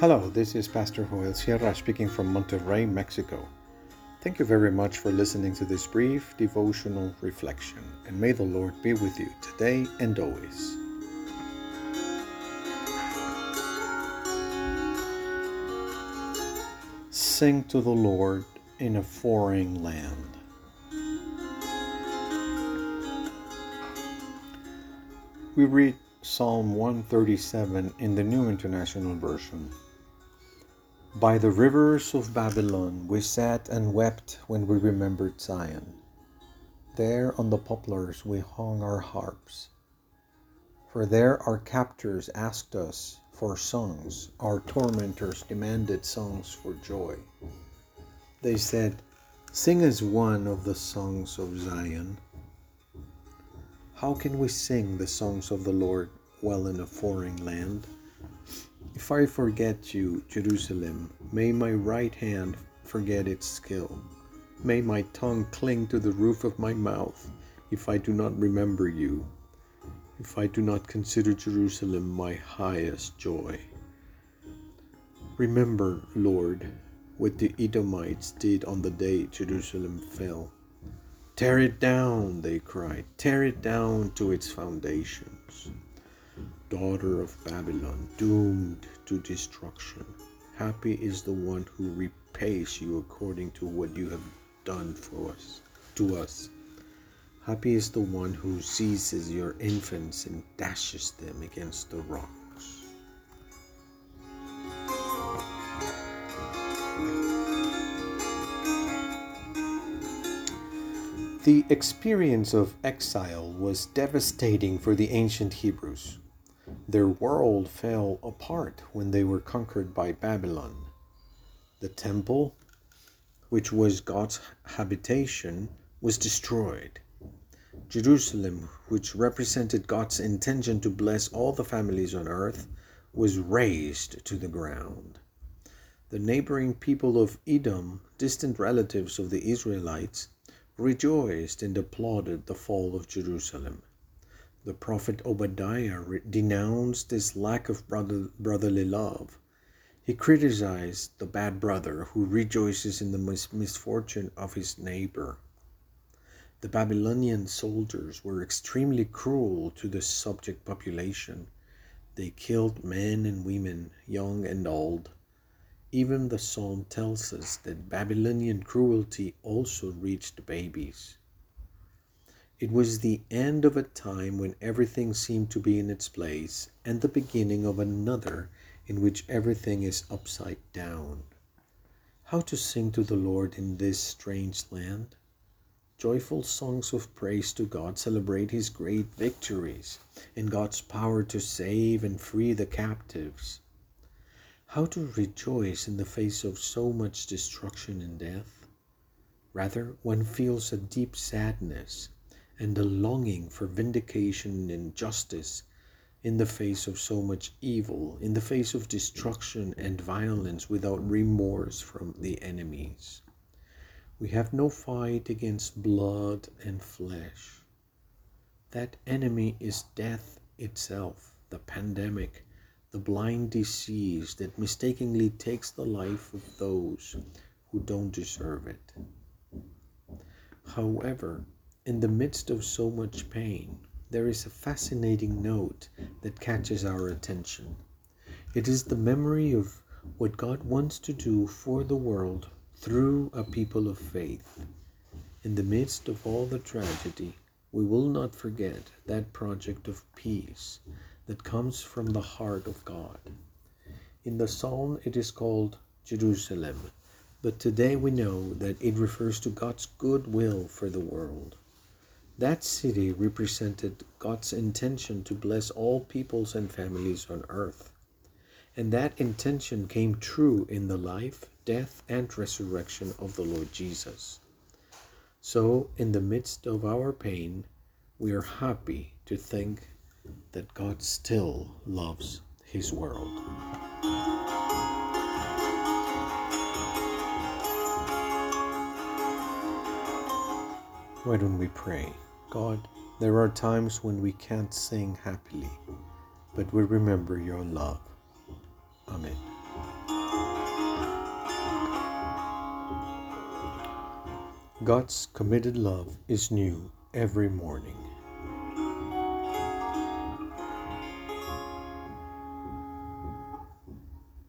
Hello, this is Pastor Joel Sierra speaking from Monterrey, Mexico. Thank you very much for listening to this brief devotional reflection, and may the Lord be with you today and always. Sing to the Lord in a foreign land. We read Psalm 137 in the New International Version. By the rivers of Babylon we sat and wept when we remembered Zion. There on the poplars we hung our harps. For there our captors asked us for songs, our tormentors demanded songs for joy. They said, Sing us one of the songs of Zion. How can we sing the songs of the Lord while in a foreign land? If I forget you, Jerusalem, may my right hand forget its skill. May my tongue cling to the roof of my mouth if I do not remember you, if I do not consider Jerusalem my highest joy. Remember, Lord, what the Edomites did on the day Jerusalem fell. Tear it down, they cried, tear it down to its foundations daughter of Babylon, doomed to destruction. Happy is the one who repays you according to what you have done for us, to us. Happy is the one who seizes your infants and dashes them against the rocks. The experience of exile was devastating for the ancient Hebrews. Their world fell apart when they were conquered by Babylon. The temple, which was God's habitation, was destroyed. Jerusalem, which represented God's intention to bless all the families on earth, was razed to the ground. The neighboring people of Edom, distant relatives of the Israelites, rejoiced and applauded the fall of Jerusalem. The prophet Obadiah denounced this lack of brother, brotherly love. He criticized the bad brother who rejoices in the mis- misfortune of his neighbor. The Babylonian soldiers were extremely cruel to the subject population. They killed men and women, young and old. Even the psalm tells us that Babylonian cruelty also reached babies. It was the end of a time when everything seemed to be in its place, and the beginning of another in which everything is upside down. How to sing to the Lord in this strange land? Joyful songs of praise to God celebrate His great victories and God's power to save and free the captives. How to rejoice in the face of so much destruction and death? Rather, one feels a deep sadness and a longing for vindication and justice in the face of so much evil, in the face of destruction and violence without remorse from the enemies. We have no fight against blood and flesh. That enemy is death itself, the pandemic, the blind disease that mistakenly takes the life of those who don't deserve it. However, in the midst of so much pain, there is a fascinating note that catches our attention. It is the memory of what God wants to do for the world through a people of faith. In the midst of all the tragedy, we will not forget that project of peace that comes from the heart of God. In the psalm, it is called Jerusalem, but today we know that it refers to God's good will for the world. That city represented God's intention to bless all peoples and families on earth. And that intention came true in the life, death, and resurrection of the Lord Jesus. So, in the midst of our pain, we are happy to think that God still loves His world. Why don't we pray? God, there are times when we can't sing happily, but we remember your love. Amen. God's committed love is new every morning.